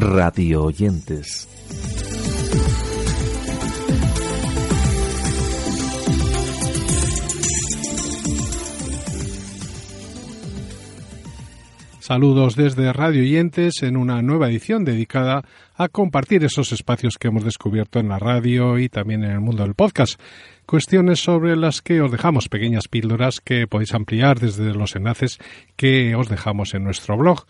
radio oyentes. Saludos desde Radio Oyentes en una nueva edición dedicada a compartir esos espacios que hemos descubierto en la radio y también en el mundo del podcast. Cuestiones sobre las que os dejamos pequeñas píldoras que podéis ampliar desde los enlaces que os dejamos en nuestro blog.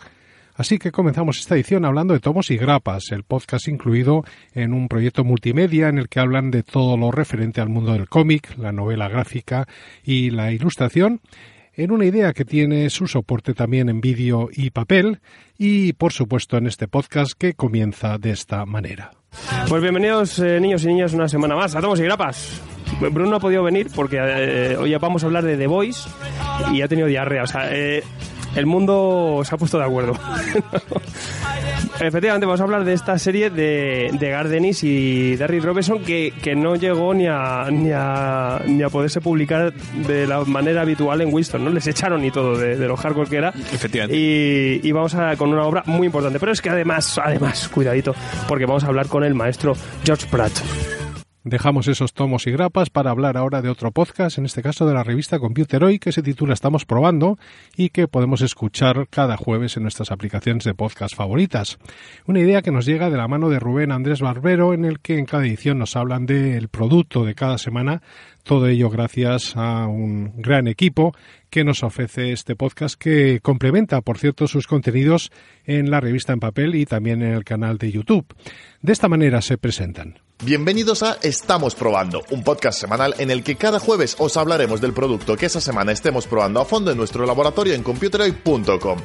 Así que comenzamos esta edición hablando de tomos y grapas, el podcast incluido en un proyecto multimedia en el que hablan de todo lo referente al mundo del cómic, la novela gráfica y la ilustración en una idea que tiene su soporte también en vídeo y papel y por supuesto en este podcast que comienza de esta manera. Pues bienvenidos eh, niños y niñas una semana más a Tomos y Grapas. Bruno no ha podido venir porque eh, hoy vamos a hablar de The Voice y ha tenido diarrea. Eh, el mundo se ha puesto de acuerdo. Efectivamente, vamos a hablar de esta serie de, de Gardenis y Darry Robertson que, que no llegó ni a, ni, a, ni a poderse publicar de la manera habitual en Winston, ¿no? Les echaron y todo de, de lo hardcore que era. Efectivamente. Y, y vamos a con una obra muy importante. Pero es que además, además, cuidadito, porque vamos a hablar con el maestro George Pratt. Dejamos esos tomos y grapas para hablar ahora de otro podcast, en este caso de la revista Computer Hoy, que se titula Estamos probando y que podemos escuchar cada jueves en nuestras aplicaciones de podcast favoritas. Una idea que nos llega de la mano de Rubén Andrés Barbero, en el que en cada edición nos hablan del producto de cada semana, todo ello gracias a un gran equipo que nos ofrece este podcast que complementa, por cierto, sus contenidos en la revista en papel y también en el canal de YouTube. De esta manera se presentan. Bienvenidos a Estamos Probando, un podcast semanal en el que cada jueves os hablaremos del producto que esa semana estemos probando a fondo en nuestro laboratorio en computeroy.com.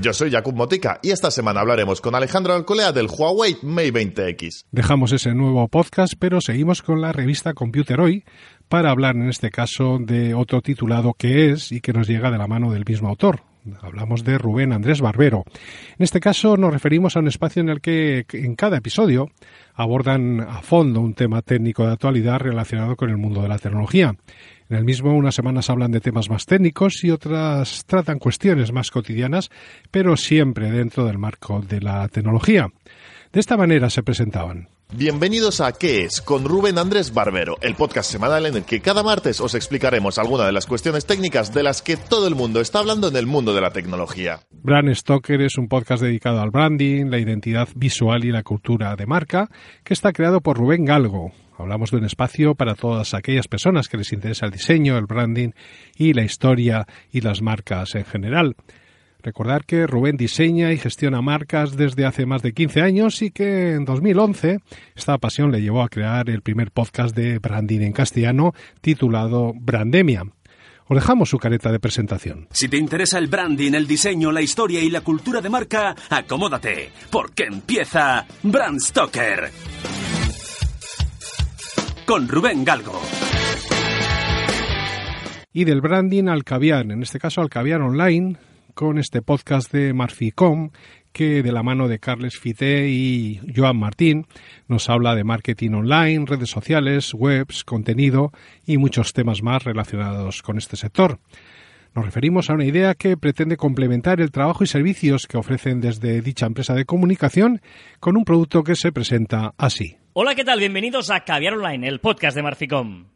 Yo soy Jakub Motica y esta semana hablaremos con Alejandro Alcolea del Huawei Mate 20X. Dejamos ese nuevo podcast, pero seguimos con la revista Computer Hoy para hablar en este caso de otro titulado que es y que nos llega de la mano del mismo autor, Hablamos de Rubén Andrés Barbero. En este caso nos referimos a un espacio en el que en cada episodio abordan a fondo un tema técnico de actualidad relacionado con el mundo de la tecnología. En el mismo unas semanas hablan de temas más técnicos y otras tratan cuestiones más cotidianas, pero siempre dentro del marco de la tecnología. De esta manera se presentaban Bienvenidos a ¿Qué es? con Rubén Andrés Barbero, el podcast semanal en el que cada martes os explicaremos alguna de las cuestiones técnicas de las que todo el mundo está hablando en el mundo de la tecnología. Brand Stoker es un podcast dedicado al branding, la identidad visual y la cultura de marca, que está creado por Rubén Galgo. Hablamos de un espacio para todas aquellas personas que les interesa el diseño, el branding y la historia y las marcas en general. Recordar que Rubén diseña y gestiona marcas desde hace más de 15 años y que en 2011 esta pasión le llevó a crear el primer podcast de branding en castellano titulado Brandemia. Os dejamos su careta de presentación. Si te interesa el branding, el diseño, la historia y la cultura de marca, acomódate, porque empieza Brand Stoker. Con Rubén Galgo. Y del branding al caviar, en este caso al caviar online, con este podcast de Marficom que de la mano de Carles Fité y Joan Martín nos habla de marketing online, redes sociales, webs, contenido y muchos temas más relacionados con este sector. Nos referimos a una idea que pretende complementar el trabajo y servicios que ofrecen desde dicha empresa de comunicación con un producto que se presenta así. Hola, ¿qué tal? Bienvenidos a Caviar Online, el podcast de Marficom.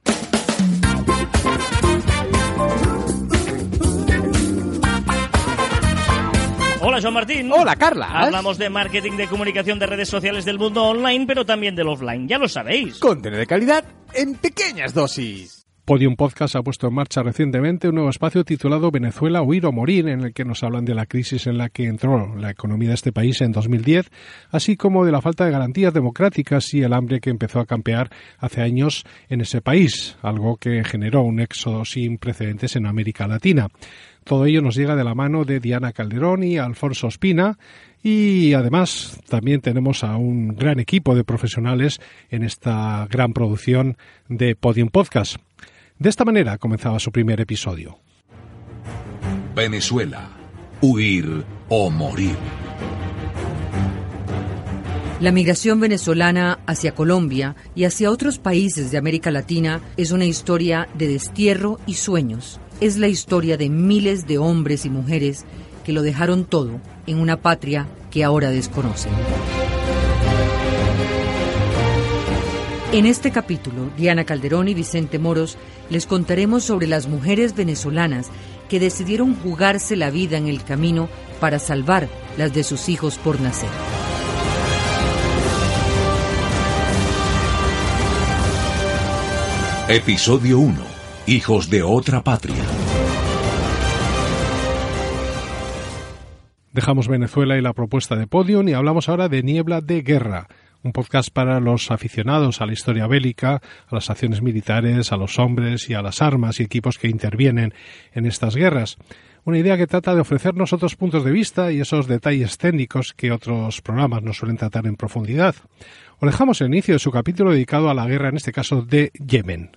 Hola, Joan Martín. Hola, Carla. Hablamos de marketing de comunicación de redes sociales del mundo online, pero también del offline. Ya lo sabéis. Contenido de calidad en pequeñas dosis. Podium Podcast ha puesto en marcha recientemente un nuevo espacio titulado Venezuela huir o morir, en el que nos hablan de la crisis en la que entró la economía de este país en 2010, así como de la falta de garantías democráticas y el hambre que empezó a campear hace años en ese país, algo que generó un éxodo sin precedentes en América Latina. Todo ello nos llega de la mano de Diana Calderón y Alfonso Espina, y además también tenemos a un gran equipo de profesionales en esta gran producción de Podium Podcast. De esta manera comenzaba su primer episodio. Venezuela. Huir o morir. La migración venezolana hacia Colombia y hacia otros países de América Latina es una historia de destierro y sueños. Es la historia de miles de hombres y mujeres que lo dejaron todo en una patria que ahora desconocen. En este capítulo, Diana Calderón y Vicente Moros les contaremos sobre las mujeres venezolanas que decidieron jugarse la vida en el camino para salvar las de sus hijos por nacer. Episodio 1. Hijos de otra patria. Dejamos Venezuela y la propuesta de Podium y hablamos ahora de Niebla de Guerra, un podcast para los aficionados a la historia bélica, a las acciones militares, a los hombres y a las armas y equipos que intervienen en estas guerras. Una idea que trata de ofrecernos otros puntos de vista y esos detalles técnicos que otros programas no suelen tratar en profundidad. Os dejamos el inicio de su capítulo dedicado a la guerra, en este caso de Yemen.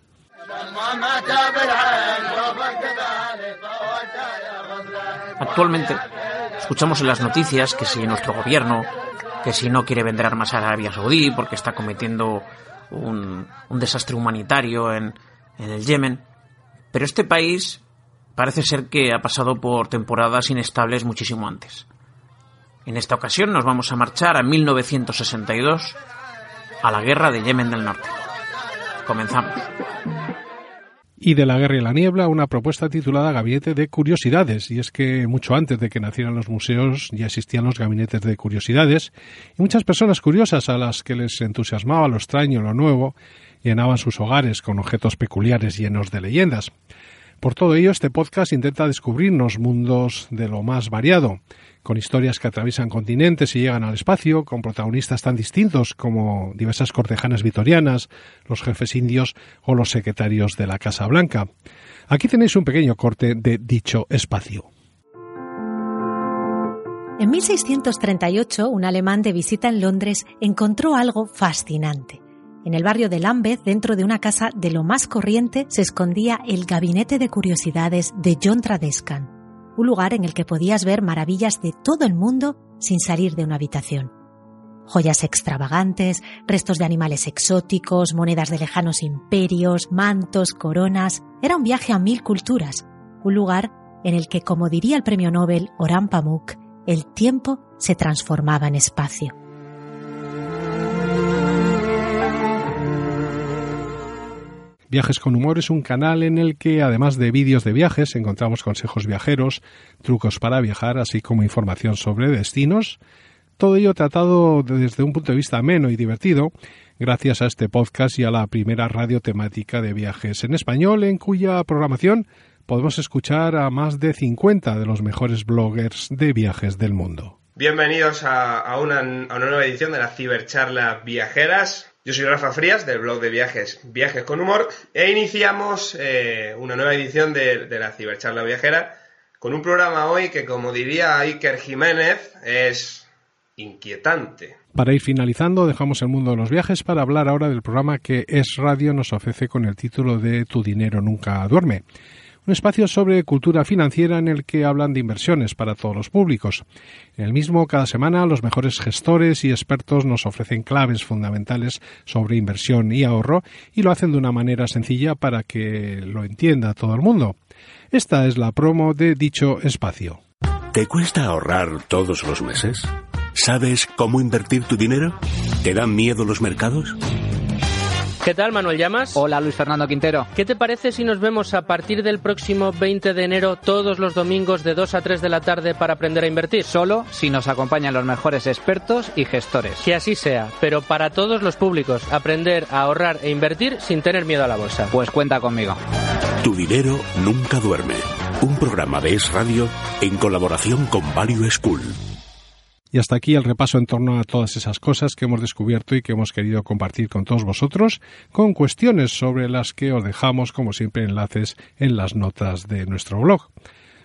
Actualmente escuchamos en las noticias que si nuestro gobierno, que si no quiere vender armas a Arabia Saudí porque está cometiendo un, desastre humanitario en, en el Yemen, pero este país parece ser que ha pasado por temporadas inestables muchísimo antes. En esta ocasión nos vamos a marchar a 1962, a la guerra de Yemen del Norte. Comenzamos. Y de la guerra y la niebla, una propuesta titulada Gabinete de Curiosidades. Y es que mucho antes de que nacieran los museos ya existían los gabinetes de curiosidades y muchas personas curiosas a las que les entusiasmaba lo extraño, lo nuevo, llenaban sus hogares con objetos peculiares llenos de leyendas. Por todo ello, este podcast intenta descubrirnos mundos de lo más variado, con historias que atraviesan continentes y llegan al espacio, con protagonistas tan distintos como diversas cortejanas vitorianas, los jefes indios o los secretarios de la Casa Blanca. Aquí tenéis un pequeño corte de dicho espacio. En 1638, un alemán de visita en Londres encontró algo fascinante. En el barrio de Lambeth, dentro de una casa de lo más corriente, se escondía el gabinete de curiosidades de John Tradescan, un lugar en el que podías ver maravillas de todo el mundo sin salir de una habitación. Joyas extravagantes, restos de animales exóticos, monedas de lejanos imperios, mantos, coronas. Era un viaje a mil culturas, un lugar en el que, como diría el premio Nobel Orhan Pamuk, el tiempo se transformaba en espacio. Viajes con Humor es un canal en el que, además de vídeos de viajes, encontramos consejos viajeros, trucos para viajar, así como información sobre destinos. Todo ello tratado desde un punto de vista ameno y divertido, gracias a este podcast y a la primera radio temática de viajes en español, en cuya programación podemos escuchar a más de 50 de los mejores bloggers de viajes del mundo. Bienvenidos a, una, una nueva edición de las cibercharlas viajeras. Yo soy Rafa Frías del blog de viajes Viajes con Humor e iniciamos eh, una nueva edición de, de, la Cibercharla Viajera con un programa hoy que, como diría Iker Jiménez, es inquietante. Para ir finalizando, dejamos el mundo de los viajes para hablar ahora del programa que Es Radio nos ofrece con el título de Tu dinero nunca duerme un espacio sobre cultura financiera en el que hablan de inversiones para todos los públicos. En el mismo, cada semana, los mejores gestores y expertos nos ofrecen claves fundamentales sobre inversión y ahorro y lo hacen de una manera sencilla para que lo entienda todo el mundo. Esta es la promo de dicho espacio. ¿Te cuesta ahorrar todos los meses? ¿Sabes cómo invertir tu dinero? ¿Te dan miedo los mercados? ¿Qué tal, Manuel Llamas? Hola, Luis Fernando Quintero. ¿Qué te parece si nos vemos a partir del próximo 20 de enero todos los domingos de 2 a 3 de la tarde para aprender a invertir? Solo si nos acompañan los mejores expertos y gestores. Que así sea, pero para todos los públicos, aprender a ahorrar e invertir sin tener miedo a la bolsa. Pues cuenta conmigo. Tu dinero nunca duerme. Un programa de Es Radio en colaboración con Value School. Y hasta aquí el repaso en torno a todas esas cosas que hemos descubierto y que hemos querido compartir con todos vosotros, con cuestiones sobre las que os dejamos, como siempre, enlaces en las notas de nuestro blog.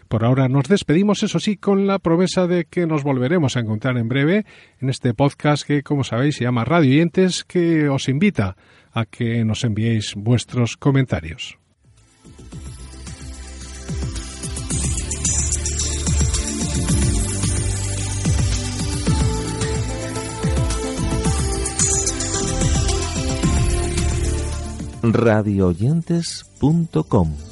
Por ahora nos despedimos, eso sí, con la promesa de que nos volveremos a encontrar en breve en este podcast que, como sabéis, se llama Radio Oyentes, que os invita a que nos enviéis vuestros comentarios. radioyentes.com